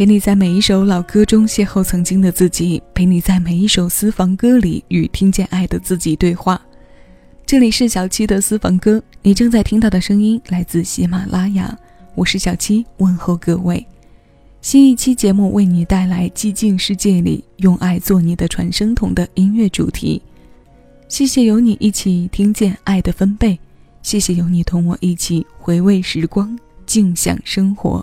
陪你在每一首老歌中邂逅曾经的自己，陪你在每一首私房歌里与听见爱的自己对话。这里是小七的私房歌，你正在听到的声音来自喜马拉雅，我是小七，问候各位。新一期节目为你带来《寂静世界里用爱做你的传声筒》的音乐主题。谢谢有你一起听见爱的分贝，谢谢有你同我一起回味时光，静享生活。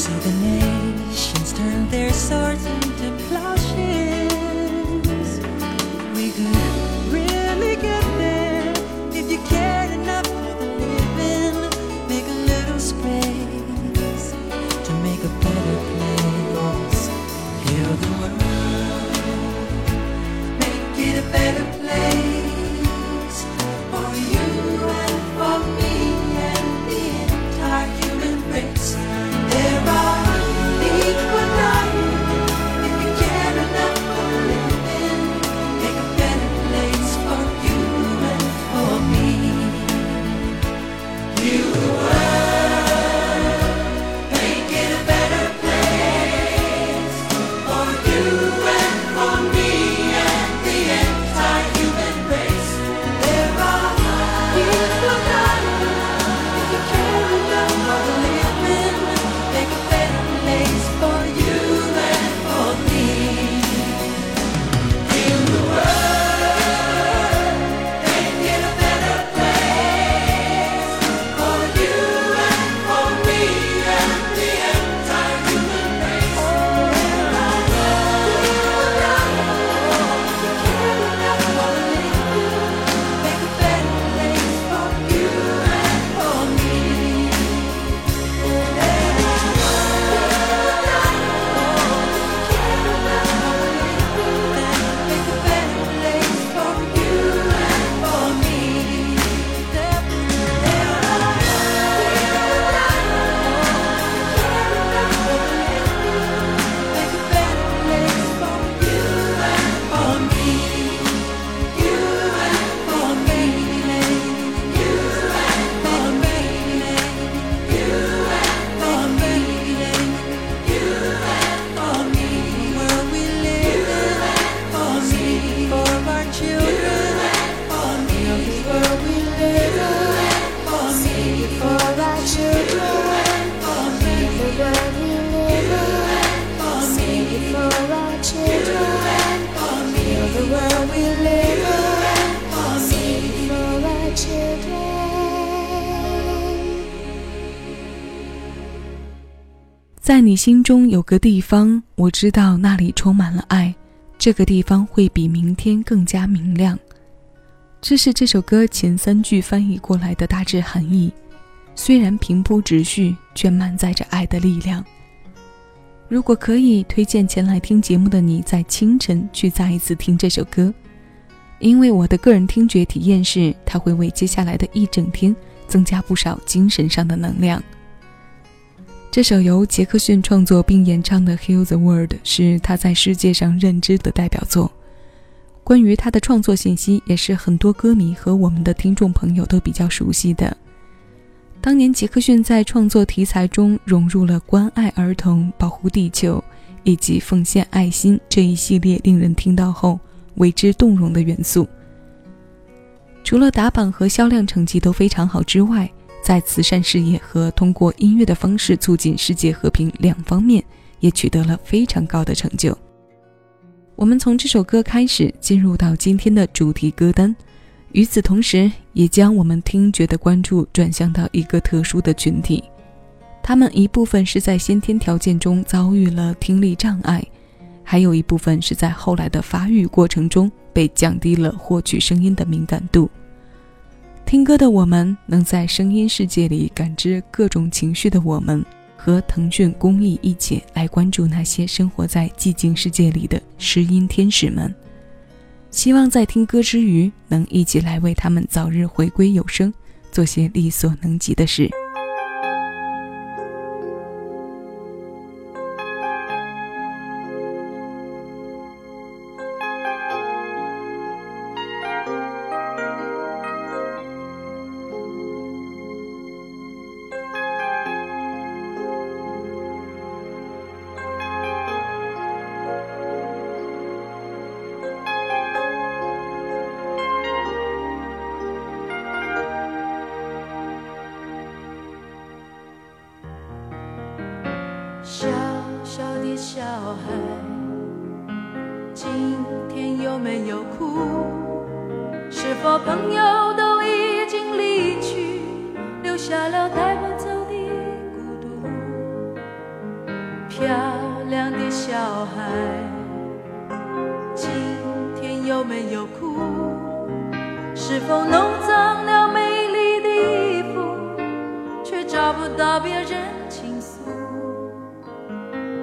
So the nations turn their swords 中有个地方，我知道那里充满了爱，这个地方会比明天更加明亮。这是这首歌前三句翻译过来的大致含义，虽然平铺直叙，却满载着爱的力量。如果可以，推荐前来听节目的你在清晨去再一次听这首歌，因为我的个人听觉体验是，它会为接下来的一整天增加不少精神上的能量。这首由杰克逊创作并演唱的《Heal the World》是他在世界上认知的代表作。关于他的创作信息，也是很多歌迷和我们的听众朋友都比较熟悉的。当年杰克逊在创作题材中融入了关爱儿童、保护地球以及奉献爱心这一系列令人听到后为之动容的元素。除了打榜和销量成绩都非常好之外，在慈善事业和通过音乐的方式促进世界和平两方面也取得了非常高的成就。我们从这首歌开始进入到今天的主题歌单，与此同时，也将我们听觉的关注转向到一个特殊的群体。他们一部分是在先天条件中遭遇了听力障碍，还有一部分是在后来的发育过程中被降低了获取声音的敏感度。听歌的我们，能在声音世界里感知各种情绪的我们。和腾讯公益一起来关注那些生活在寂静世界里的失音天使们，希望在听歌之余，能一起来为他们早日回归有声，做些力所能及的事。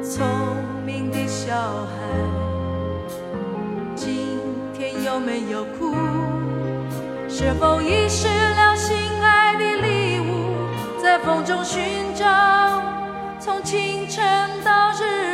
聪明的小孩，今天有没有哭？是否遗失了心爱的礼物，在风中寻找，从清晨到日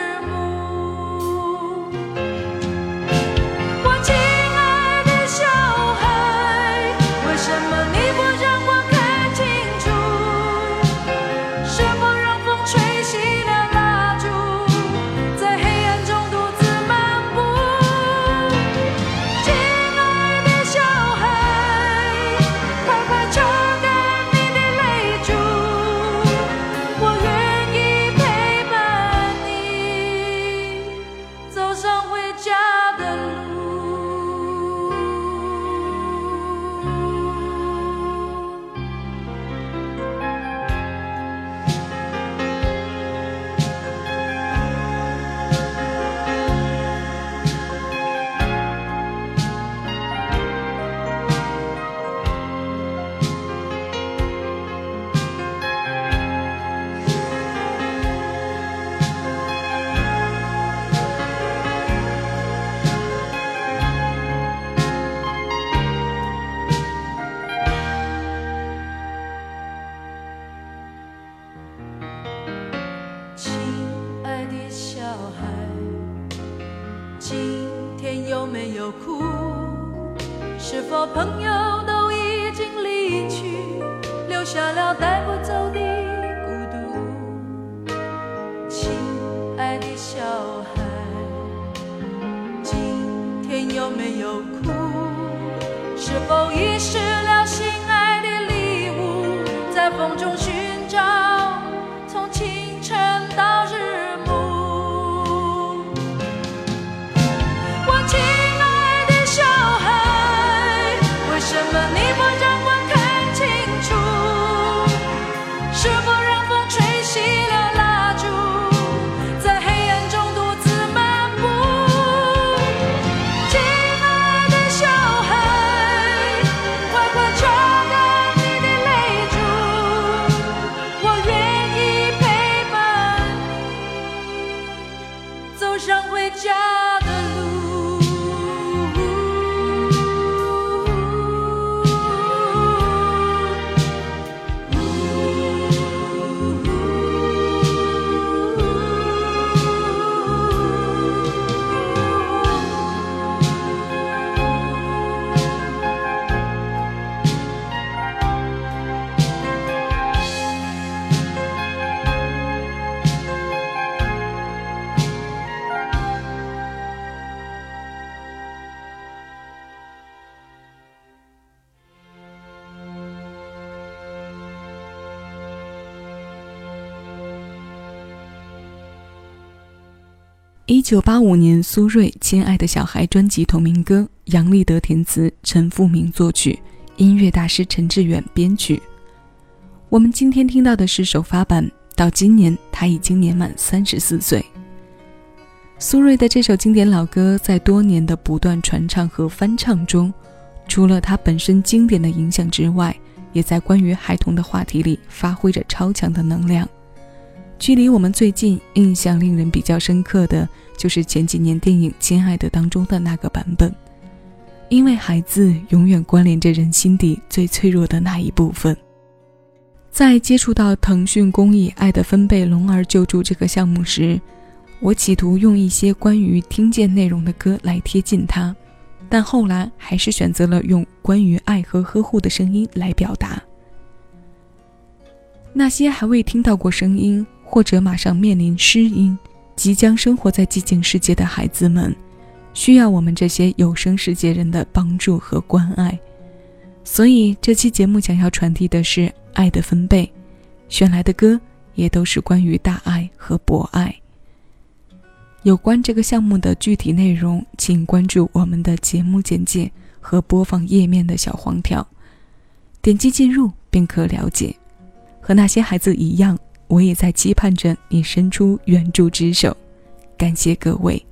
小孩，今天有没有哭？是否遗失了心爱的礼物，在风中九八五年，苏芮《亲爱的小孩》专辑同名歌，杨立德填词，陈复明作曲，音乐大师陈志远编曲。我们今天听到的是首发版，到今年他已经年满三十四岁。苏芮的这首经典老歌，在多年的不断传唱和翻唱中，除了它本身经典的影响之外，也在关于孩童的话题里发挥着超强的能量。距离我们最近、印象令人比较深刻的就是前几年电影《亲爱的》当中的那个版本，因为孩子永远关联着人心底最脆弱的那一部分。在接触到腾讯公益“爱的分贝龙儿救助”这个项目时，我企图用一些关于听见内容的歌来贴近它，但后来还是选择了用关于爱和呵护的声音来表达。那些还未听到过声音。或者马上面临失音，即将生活在寂静世界的孩子们，需要我们这些有声世界人的帮助和关爱。所以这期节目想要传递的是爱的分贝，选来的歌也都是关于大爱和博爱。有关这个项目的具体内容，请关注我们的节目简介和播放页面的小黄条，点击进入便可了解。和那些孩子一样。我也在期盼着你伸出援助之手，感谢各位。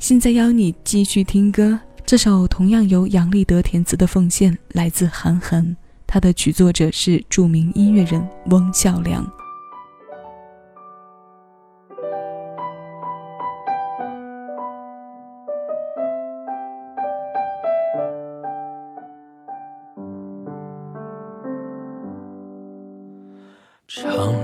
现在邀你继续听歌，这首同样由杨立德填词的《奉献》来自韩寒，他的曲作者是著名音乐人翁孝良。长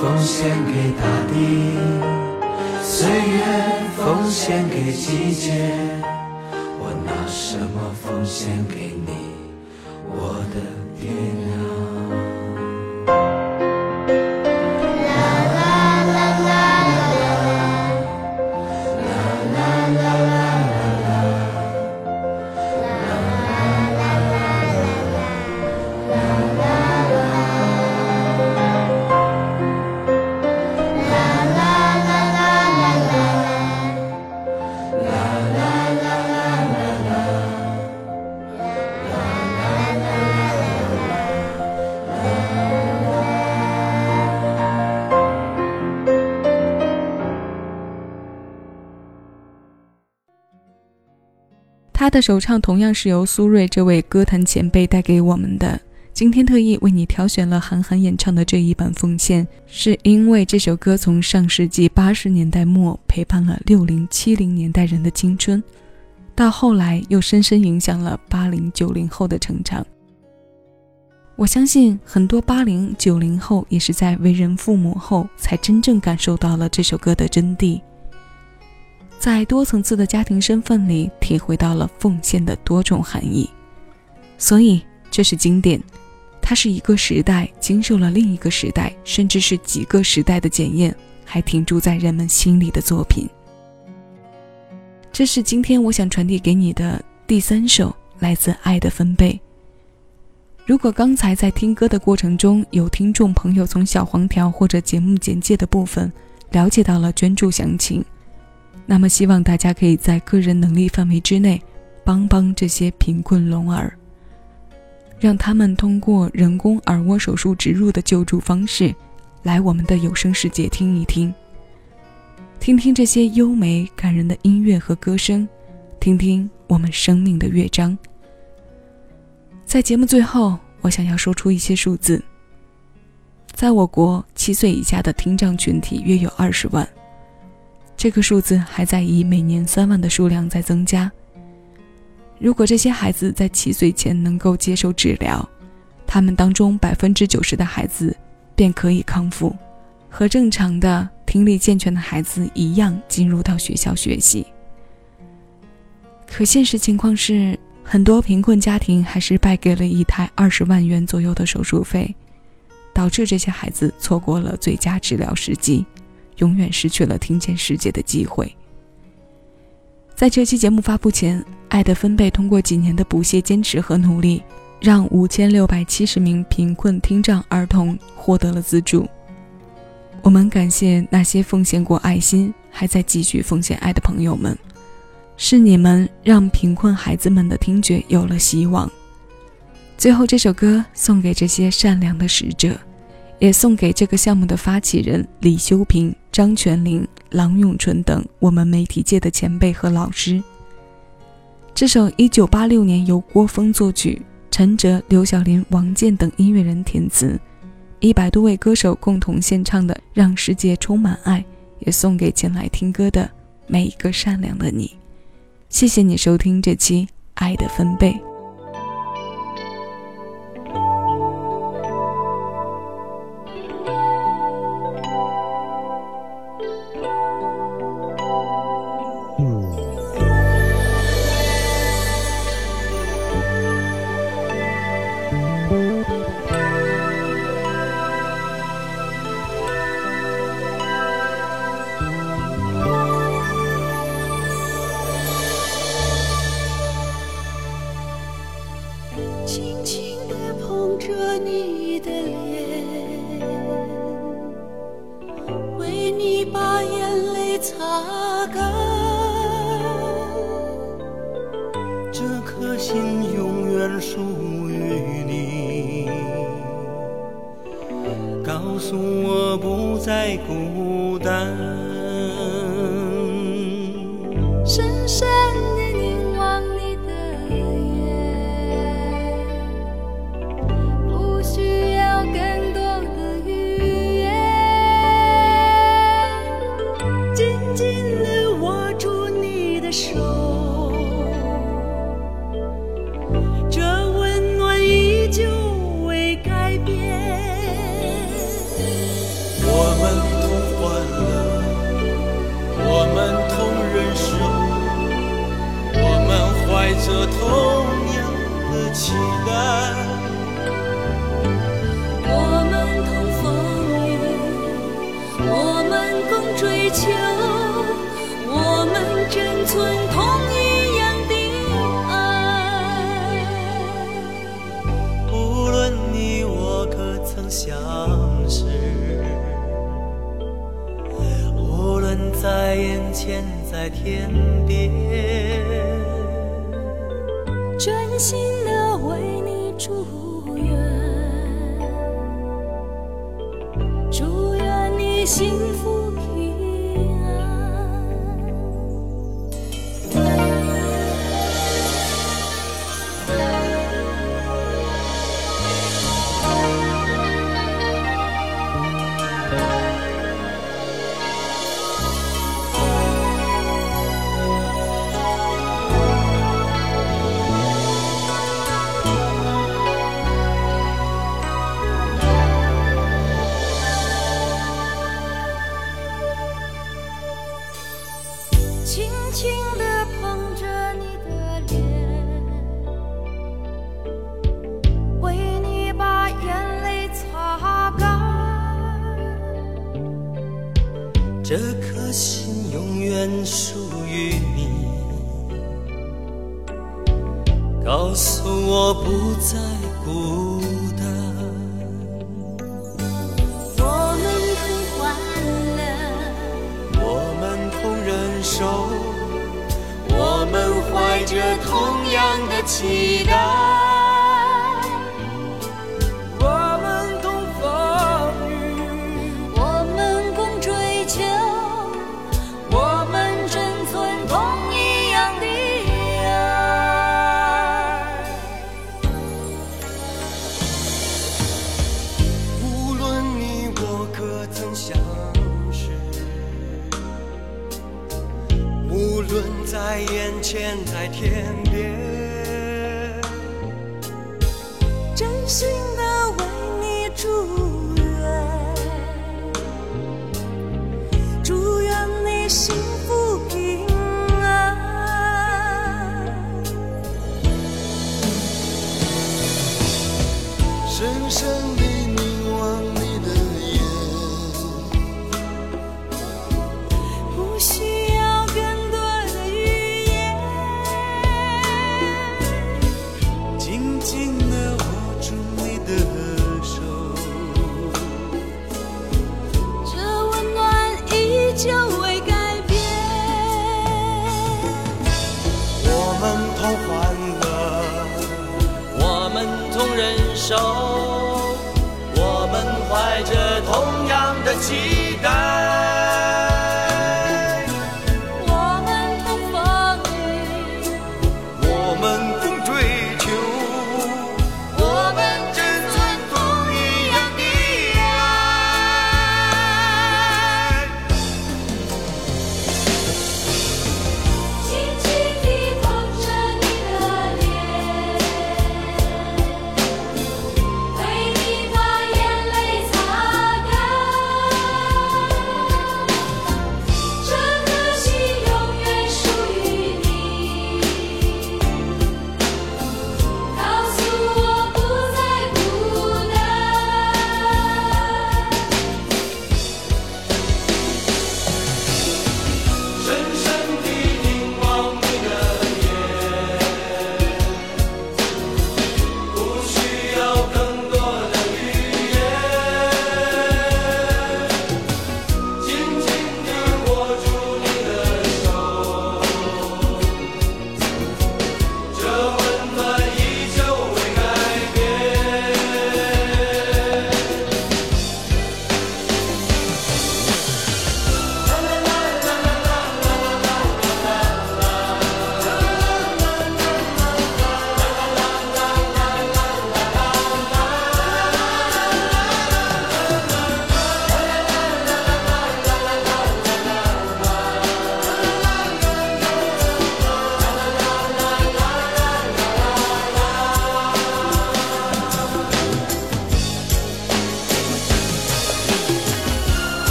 奉献给大地，岁月奉献给季节，他的首唱同样是由苏芮这位歌坛前辈带给我们的。今天特意为你挑选了韩寒演唱的这一版《奉献》，是因为这首歌从上世纪八十年代末陪伴了六零七零年代人的青春，到后来又深深影响了八零九零后的成长。我相信很多八零九零后也是在为人父母后，才真正感受到了这首歌的真谛，在多层次的家庭身份里，体会到了奉献的多种含义。所以，这是经典。它是一个时代经受了另一个时代，甚至是几个时代的检验，还停驻在人们心里的作品。这是今天我想传递给你的第三首来自《爱的分贝》。如果刚才在听歌的过程中有听众朋友从小黄条或者节目简介的部分了解到了捐助详情，那么希望大家可以在个人能力范围之内帮帮这些贫困聋儿。让他们通过人工耳蜗手术植入的救助方式，来我们的有声世界听一听，听听这些优美感人的音乐和歌声，听听我们生命的乐章。在节目最后，我想要说出一些数字。在我国，七岁以下的听障群体约有二十万，这个数字还在以每年三万的数量在增加。如果这些孩子在七岁前能够接受治疗，他们当中百分之九十的孩子便可以康复，和正常的听力健全的孩子一样进入到学校学习。可现实情况是，很多贫困家庭还是败给了一台二十万元左右的手术费，导致这些孩子错过了最佳治疗时机，永远失去了听见世界的机会。在这期节目发布前，爱的分贝通过几年的不懈坚持和努力，让五千六百七十名贫困听障儿童获得了资助。我们感谢那些奉献过爱心、还在继续奉献爱的朋友们，是你们让贫困孩子们的听觉有了希望。最后，这首歌送给这些善良的使者。也送给这个项目的发起人李修平、张全林、郎永淳等我们媒体界的前辈和老师。这首1986年由郭峰作曲，陈哲、刘晓林、王健等音乐人填词，一百多位歌手共同献唱的《让世界充满爱》，也送给前来听歌的每一个善良的你。谢谢你收听这期《爱的分贝》。在眼前，在天边。真心的为你祝愿，祝愿你幸福这颗心永远属于你。告诉我不再孤单。我们同欢乐，我们同忍受，我们怀着同样的期待。无论在眼前在天边，真心忍受。我们怀着同样的期待。